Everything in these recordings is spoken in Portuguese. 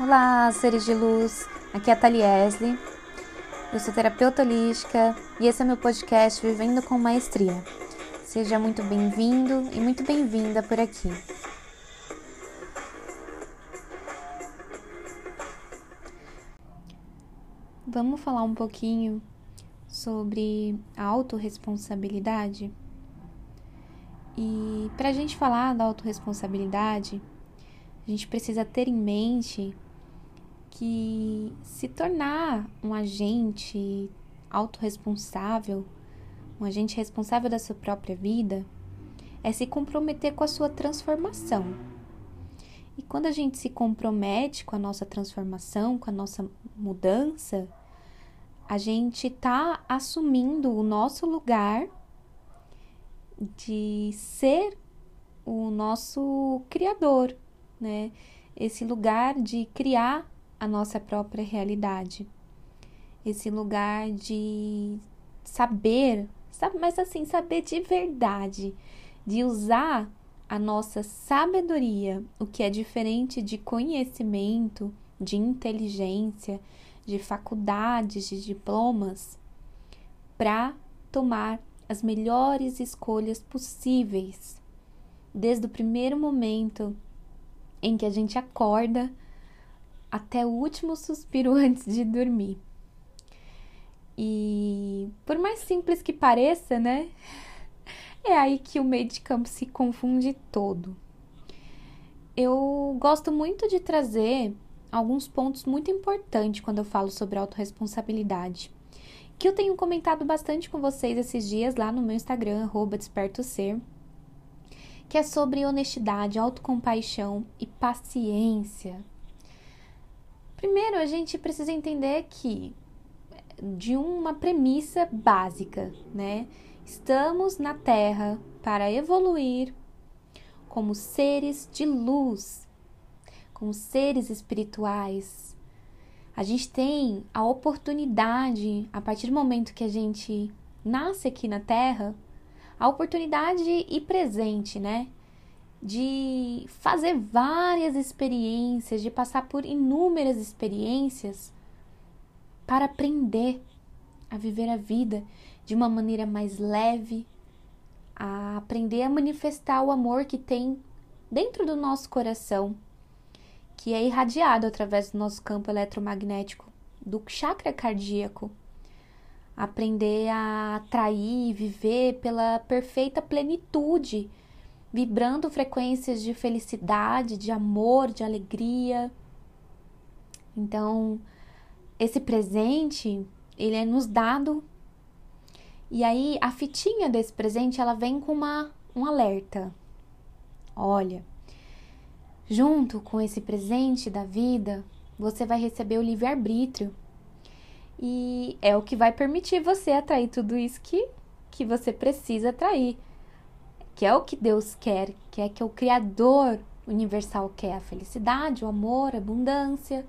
Olá, seres de luz. Aqui é a Thaliesley. Eu sou terapeuta holística e esse é meu podcast Vivendo com Maestria. Seja muito bem-vindo e muito bem-vinda por aqui. Vamos falar um pouquinho sobre a autorresponsabilidade? E para a gente falar da autorresponsabilidade, a gente precisa ter em mente que se tornar um agente autorresponsável, um agente responsável da sua própria vida, é se comprometer com a sua transformação. E quando a gente se compromete com a nossa transformação, com a nossa mudança, a gente está assumindo o nosso lugar de ser o nosso criador, né? Esse lugar de criar a nossa própria realidade. Esse lugar de saber, sabe, mas assim, saber de verdade, de usar a nossa sabedoria, o que é diferente de conhecimento, de inteligência, de faculdades, de diplomas, para tomar as melhores escolhas possíveis, desde o primeiro momento em que a gente acorda até o último suspiro antes de dormir. E por mais simples que pareça, né? É aí que o meio de campo se confunde todo. Eu gosto muito de trazer alguns pontos muito importantes quando eu falo sobre autorresponsabilidade que eu tenho comentado bastante com vocês esses dias lá no meu Instagram, despertoser, que é sobre honestidade, autocompaixão e paciência. Primeiro, a gente precisa entender que de uma premissa básica, né? Estamos na Terra para evoluir como seres de luz, como seres espirituais, a gente tem a oportunidade, a partir do momento que a gente nasce aqui na Terra, a oportunidade e presente, né? De fazer várias experiências, de passar por inúmeras experiências para aprender a viver a vida de uma maneira mais leve, a aprender a manifestar o amor que tem dentro do nosso coração que é irradiado através do nosso campo eletromagnético, do chakra cardíaco. Aprender a atrair e viver pela perfeita plenitude, vibrando frequências de felicidade, de amor, de alegria. Então, esse presente, ele é nos dado. E aí a fitinha desse presente, ela vem com uma um alerta. Olha, Junto com esse presente da vida, você vai receber o livre-arbítrio. E é o que vai permitir você atrair tudo isso que, que você precisa atrair. Que é o que Deus quer, que é que o Criador universal quer a felicidade, o amor, a abundância,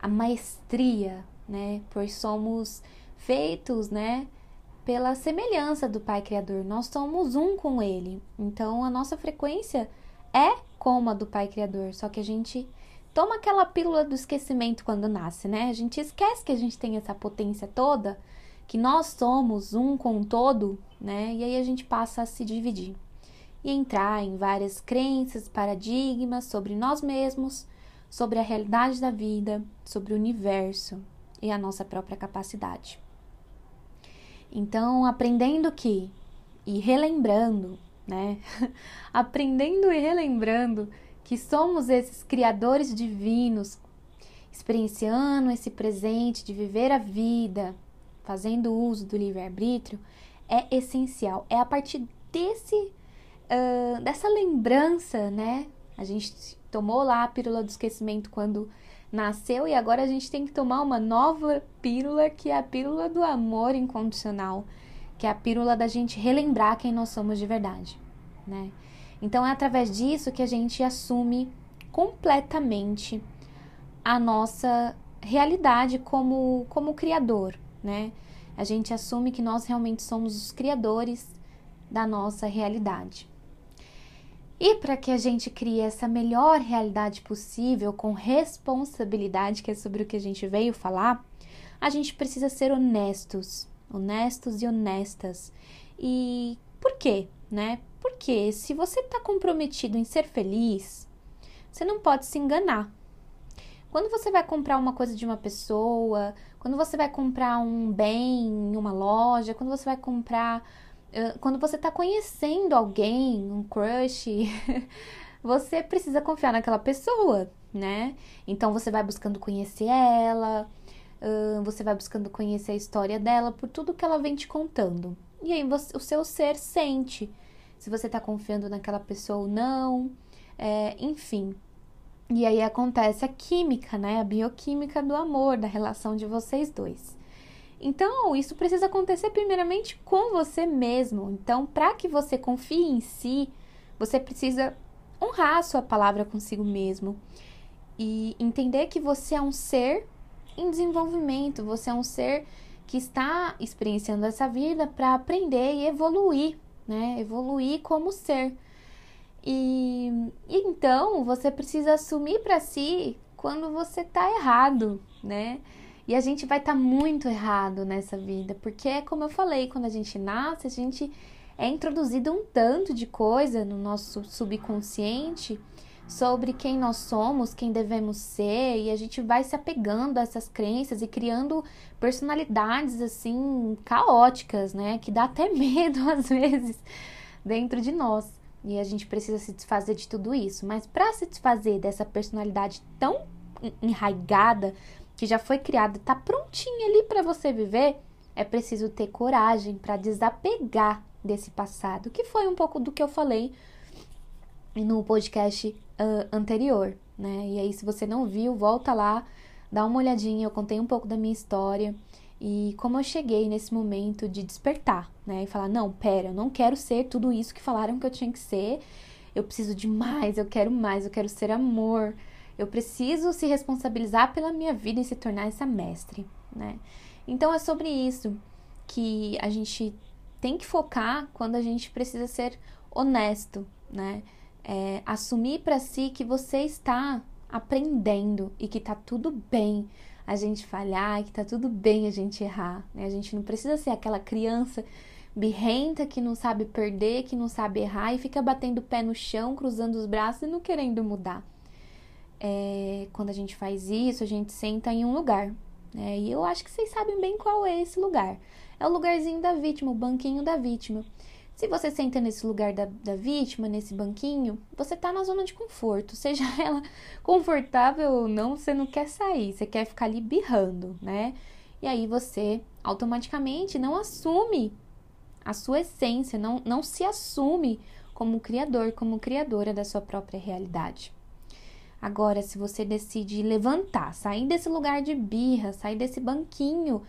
a maestria, né? Pois somos feitos, né? Pela semelhança do Pai Criador. Nós somos um com Ele. Então a nossa frequência é como a do Pai Criador, só que a gente toma aquela pílula do esquecimento quando nasce, né? A gente esquece que a gente tem essa potência toda, que nós somos um com o todo, né? E aí a gente passa a se dividir e entrar em várias crenças, paradigmas sobre nós mesmos, sobre a realidade da vida, sobre o universo e a nossa própria capacidade. Então, aprendendo que e relembrando né? Aprendendo e relembrando que somos esses criadores divinos, experienciando esse presente de viver a vida, fazendo uso do livre-arbítrio, é essencial. É a partir desse, uh, dessa lembrança, né? A gente tomou lá a pílula do esquecimento quando nasceu e agora a gente tem que tomar uma nova pílula que é a pílula do amor incondicional que é a pílula da gente relembrar quem nós somos de verdade, né? Então é através disso que a gente assume completamente a nossa realidade como como criador, né? A gente assume que nós realmente somos os criadores da nossa realidade. E para que a gente crie essa melhor realidade possível com responsabilidade, que é sobre o que a gente veio falar, a gente precisa ser honestos, honestos e honestas. E por quê, né? Porque se você está comprometido em ser feliz, você não pode se enganar. Quando você vai comprar uma coisa de uma pessoa, quando você vai comprar um bem em uma loja, quando você vai comprar. Quando você está conhecendo alguém, um crush, você precisa confiar naquela pessoa, né? Então você vai buscando conhecer ela, você vai buscando conhecer a história dela por tudo que ela vem te contando. E aí você, o seu ser sente se você está confiando naquela pessoa ou não, é, enfim. E aí acontece a química, né? A bioquímica do amor, da relação de vocês dois. Então, isso precisa acontecer primeiramente com você mesmo. Então, para que você confie em si, você precisa honrar a sua palavra consigo mesmo e entender que você é um ser em desenvolvimento, você é um ser que está experienciando essa vida para aprender e evoluir, né? Evoluir como ser. E, e então você precisa assumir para si quando você tá errado, né? E a gente vai estar tá muito errado nessa vida, porque é como eu falei, quando a gente nasce, a gente é introduzido um tanto de coisa no nosso subconsciente sobre quem nós somos, quem devemos ser, e a gente vai se apegando a essas crenças e criando personalidades assim caóticas, né, que dá até medo às vezes dentro de nós. E a gente precisa se desfazer de tudo isso. Mas para se desfazer dessa personalidade tão enraigada, que já foi criada, tá prontinha ali para você viver, é preciso ter coragem para desapegar desse passado, que foi um pouco do que eu falei no podcast uh, anterior, né? E aí, se você não viu, volta lá, dá uma olhadinha. Eu contei um pouco da minha história e como eu cheguei nesse momento de despertar, né? E falar: não, pera, eu não quero ser tudo isso que falaram que eu tinha que ser. Eu preciso de mais, eu quero mais, eu quero ser amor. Eu preciso se responsabilizar pela minha vida e se tornar essa mestre, né? Então é sobre isso que a gente tem que focar quando a gente precisa ser honesto, né? É, assumir para si que você está aprendendo e que tá tudo bem a gente falhar, que tá tudo bem a gente errar, né? A gente não precisa ser aquela criança birrenta que não sabe perder, que não sabe errar e fica batendo o pé no chão, cruzando os braços e não querendo mudar. É, quando a gente faz isso, a gente senta em um lugar, né? E eu acho que vocês sabem bem qual é esse lugar. É o lugarzinho da vítima, o banquinho da vítima. Se você senta nesse lugar da, da vítima, nesse banquinho, você tá na zona de conforto. Seja ela confortável ou não, você não quer sair, você quer ficar ali birrando, né? E aí você automaticamente não assume a sua essência, não, não se assume como criador, como criadora da sua própria realidade. Agora, se você decide levantar, sair desse lugar de birra, sair desse banquinho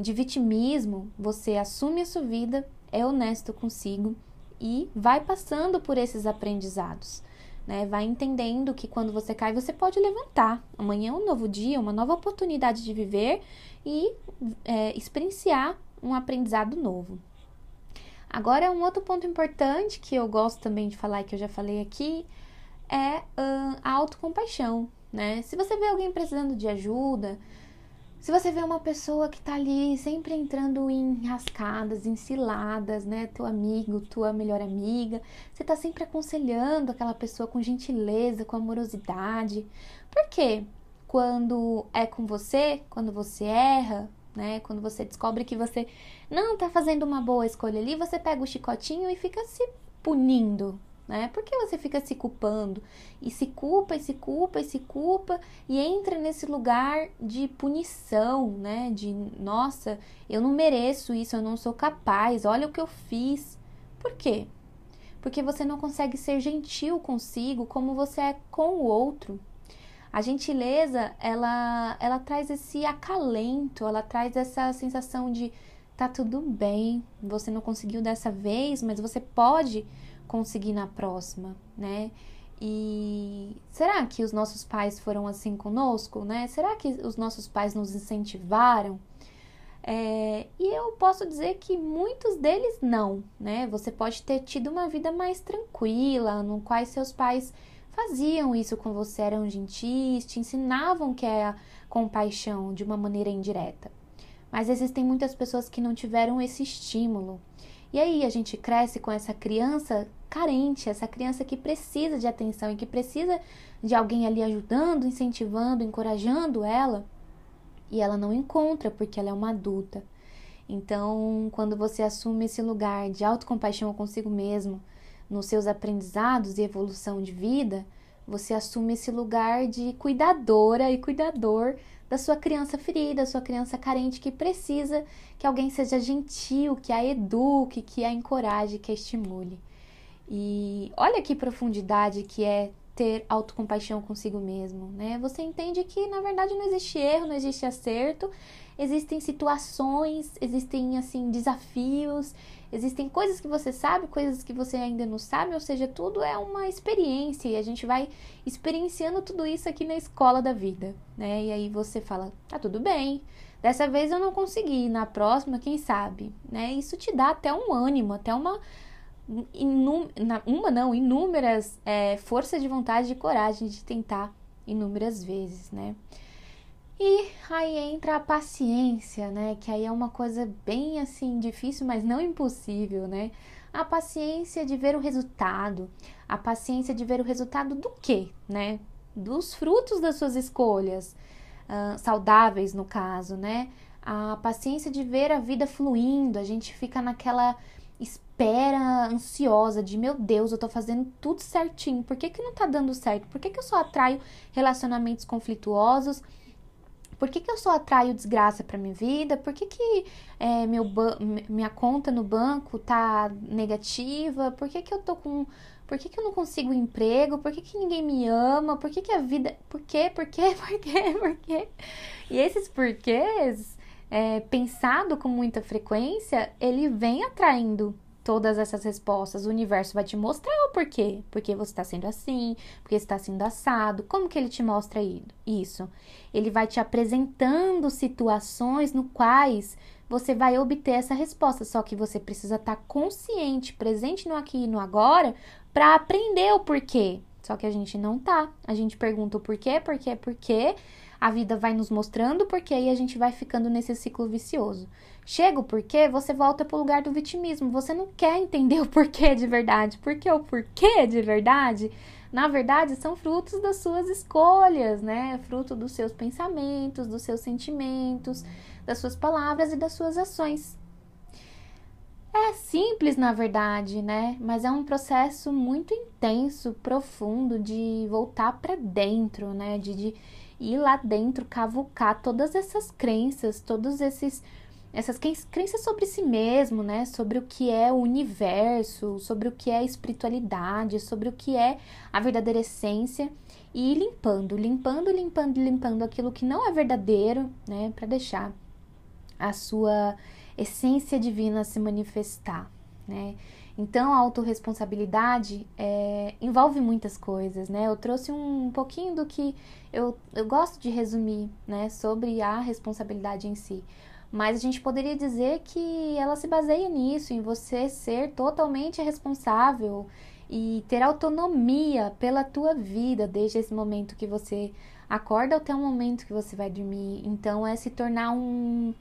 de vitimismo, você assume a sua vida é honesto consigo e vai passando por esses aprendizados. Né? Vai entendendo que quando você cai, você pode levantar. Amanhã é um novo dia, uma nova oportunidade de viver e é, experienciar um aprendizado novo. Agora, um outro ponto importante que eu gosto também de falar e que eu já falei aqui é uh, a autocompaixão. Né? Se você vê alguém precisando de ajuda, se você vê uma pessoa que tá ali sempre entrando em rascadas, em ciladas, né? Teu amigo, tua melhor amiga, você tá sempre aconselhando aquela pessoa com gentileza, com amorosidade. Por quê? Quando é com você, quando você erra, né? Quando você descobre que você não tá fazendo uma boa escolha ali, você pega o chicotinho e fica se punindo, né? Por que você fica se culpando? E se culpa, e se culpa, e se culpa, e entra nesse lugar de punição, né? De, nossa, eu não mereço isso, eu não sou capaz, olha o que eu fiz. Por quê? Porque você não consegue ser gentil consigo como você é com o outro. A gentileza, ela, ela traz esse acalento, ela traz essa sensação de tá tudo bem, você não conseguiu dessa vez, mas você pode conseguir na próxima, né? E será que os nossos pais foram assim conosco, né? Será que os nossos pais nos incentivaram? É, e eu posso dizer que muitos deles não, né? Você pode ter tido uma vida mais tranquila, no qual seus pais faziam isso com você, eram gentis, te ensinavam que é a compaixão de uma maneira indireta. Mas existem muitas pessoas que não tiveram esse estímulo. E aí a gente cresce com essa criança carente, essa criança que precisa de atenção e que precisa de alguém ali ajudando, incentivando, encorajando ela, e ela não encontra porque ela é uma adulta. Então, quando você assume esse lugar de autocompaixão consigo mesmo, nos seus aprendizados e evolução de vida, você assume esse lugar de cuidadora e cuidador da sua criança ferida, sua criança carente que precisa que alguém seja gentil, que a eduque, que a encoraje, que a estimule. E olha que profundidade que é ter autocompaixão consigo mesmo, né? Você entende que na verdade não existe erro, não existe acerto, existem situações, existem assim desafios, existem coisas que você sabe, coisas que você ainda não sabe, ou seja, tudo é uma experiência e a gente vai experienciando tudo isso aqui na escola da vida, né? E aí você fala, tá tudo bem. Dessa vez eu não consegui, na próxima, quem sabe, né? Isso te dá até um ânimo, até uma uma não, inúmeras é, forças de vontade e coragem de tentar inúmeras vezes, né? E aí entra a paciência, né? Que aí é uma coisa bem assim difícil, mas não impossível, né? A paciência de ver o resultado, a paciência de ver o resultado do quê, né? Dos frutos das suas escolhas, uh, saudáveis no caso, né? A paciência de ver a vida fluindo, a gente fica naquela espera ansiosa de meu Deus, eu tô fazendo tudo certinho, por que, que não tá dando certo? Por que, que eu só atraio relacionamentos conflituosos? Por que, que eu só atraio desgraça para minha vida? Por que, que é, meu minha conta no banco tá negativa? Por que, que eu tô com. Por que, que eu não consigo emprego? Por que, que ninguém me ama? Por que, que a vida. Por quê? Por quê? Por quê? Por quê? E esses porquês, é, pensado com muita frequência, ele vem atraindo todas essas respostas. O universo vai te mostrar o porquê. Porque você está sendo assim, porque está sendo assado. Como que ele te mostra isso? Ele vai te apresentando situações no quais você vai obter essa resposta. Só que você precisa estar tá consciente, presente no aqui e no agora, para aprender o porquê. Só que a gente não tá. A gente pergunta o porquê, porquê, porquê. A vida vai nos mostrando porquê e a gente vai ficando nesse ciclo vicioso. Chega o porquê, você volta para o lugar do vitimismo. Você não quer entender o porquê de verdade, porque o porquê de verdade, na verdade, são frutos das suas escolhas, né? Fruto dos seus pensamentos, dos seus sentimentos, das suas palavras e das suas ações. É simples, na verdade, né? Mas é um processo muito intenso, profundo de voltar para dentro, né? De, de ir lá dentro, cavucar todas essas crenças, todos esses essas crenças sobre si mesmo, né? Sobre o que é o universo, sobre o que é espiritualidade, sobre o que é a verdadeira essência e ir limpando, limpando, limpando, limpando aquilo que não é verdadeiro, né? Para deixar a sua essência divina se manifestar, né? Então, a autorresponsabilidade é, envolve muitas coisas, né? Eu trouxe um pouquinho do que eu, eu gosto de resumir, né? Sobre a responsabilidade em si. Mas a gente poderia dizer que ela se baseia nisso, em você ser totalmente responsável e ter autonomia pela tua vida desde esse momento que você acorda até o momento que você vai dormir. Então é se tornar um,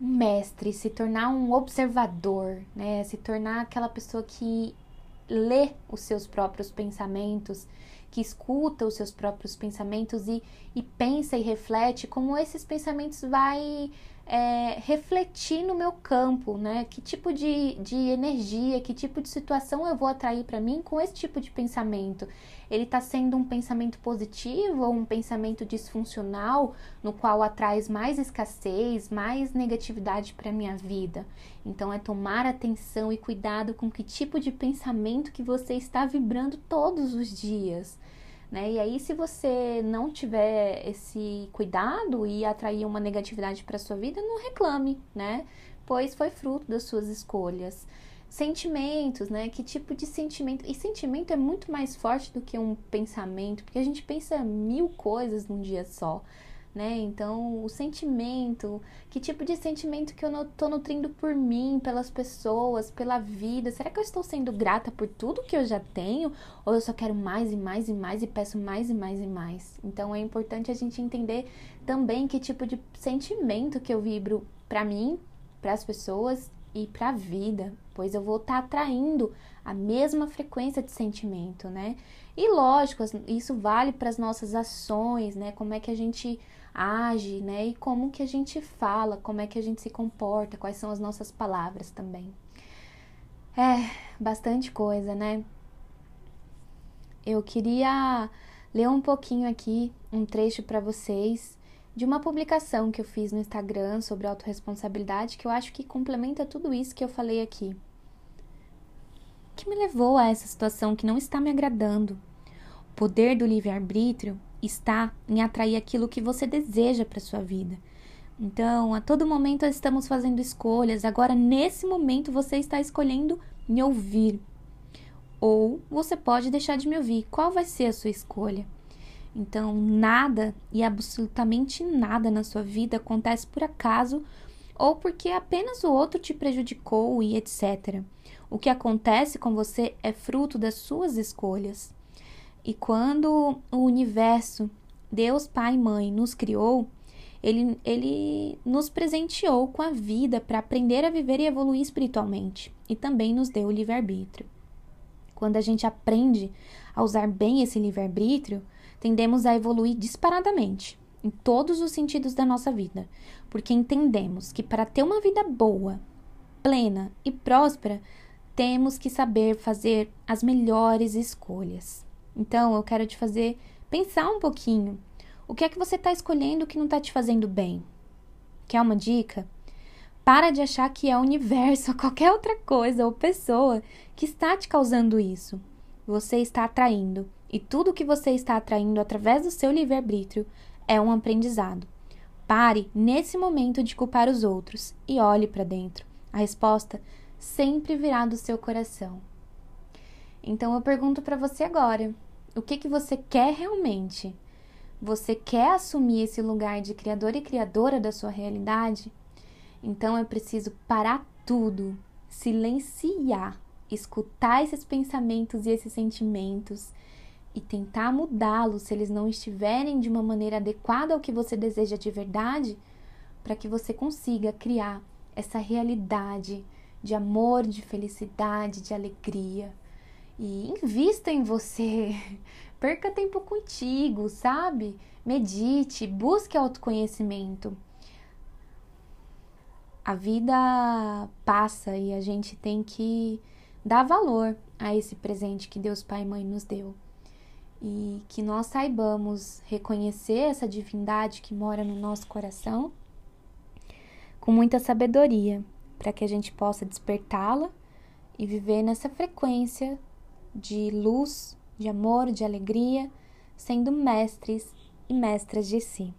um mestre, se tornar um observador, né? Se tornar aquela pessoa que lê os seus próprios pensamentos, que escuta os seus próprios pensamentos e, e pensa e reflete como esses pensamentos vai é, refletir no meu campo, né? Que tipo de, de energia, que tipo de situação eu vou atrair para mim com esse tipo de pensamento? Ele está sendo um pensamento positivo ou um pensamento disfuncional, no qual atrai mais escassez, mais negatividade para minha vida? Então é tomar atenção e cuidado com que tipo de pensamento que você está vibrando todos os dias. Né? E aí, se você não tiver esse cuidado e atrair uma negatividade para sua vida, não reclame, né? Pois foi fruto das suas escolhas. Sentimentos, né? Que tipo de sentimento? E sentimento é muito mais forte do que um pensamento, porque a gente pensa mil coisas num dia só. Né? Então, o sentimento, que tipo de sentimento que eu tô nutrindo por mim, pelas pessoas, pela vida? Será que eu estou sendo grata por tudo que eu já tenho? Ou eu só quero mais e mais e mais e peço mais e mais e mais? Então, é importante a gente entender também que tipo de sentimento que eu vibro para mim, para as pessoas e para a vida, pois eu vou estar tá atraindo a mesma frequência de sentimento, né? E lógico, isso vale para as nossas ações, né? Como é que a gente age, né? E como que a gente fala, como é que a gente se comporta, quais são as nossas palavras também. É, bastante coisa, né? Eu queria ler um pouquinho aqui, um trecho para vocês de uma publicação que eu fiz no Instagram sobre autorresponsabilidade que eu acho que complementa tudo isso que eu falei aqui. Que me levou a essa situação que não está me agradando? O poder do livre-arbítrio está em atrair aquilo que você deseja para sua vida. Então, a todo momento estamos fazendo escolhas. Agora, nesse momento, você está escolhendo me ouvir. Ou você pode deixar de me ouvir. Qual vai ser a sua escolha? Então, nada e absolutamente nada na sua vida acontece por acaso ou porque apenas o outro te prejudicou e etc. O que acontece com você é fruto das suas escolhas. E quando o universo, Deus Pai e Mãe, nos criou, ele, ele nos presenteou com a vida para aprender a viver e evoluir espiritualmente. E também nos deu o livre-arbítrio. Quando a gente aprende a usar bem esse livre-arbítrio, tendemos a evoluir disparadamente em todos os sentidos da nossa vida, porque entendemos que para ter uma vida boa, plena e próspera, temos que saber fazer as melhores escolhas. Então, eu quero te fazer pensar um pouquinho. O que é que você está escolhendo que não está te fazendo bem? Quer uma dica? Para de achar que é o universo ou qualquer outra coisa ou pessoa que está te causando isso. Você está atraindo, e tudo que você está atraindo através do seu livre-arbítrio é um aprendizado. Pare nesse momento de culpar os outros e olhe para dentro. A resposta sempre virá do seu coração. Então eu pergunto para você agora: o que, que você quer realmente? Você quer assumir esse lugar de criador e criadora da sua realidade? Então é preciso parar tudo, silenciar, escutar esses pensamentos e esses sentimentos e tentar mudá-los se eles não estiverem de uma maneira adequada ao que você deseja de verdade, para que você consiga criar essa realidade de amor, de felicidade, de alegria e invista em você. Perca tempo contigo, sabe? Medite, busque autoconhecimento. A vida passa e a gente tem que dar valor a esse presente que Deus Pai e Mãe nos deu. E que nós saibamos reconhecer essa divindade que mora no nosso coração com muita sabedoria, para que a gente possa despertá-la e viver nessa frequência de luz, de amor, de alegria, sendo mestres e mestras de si.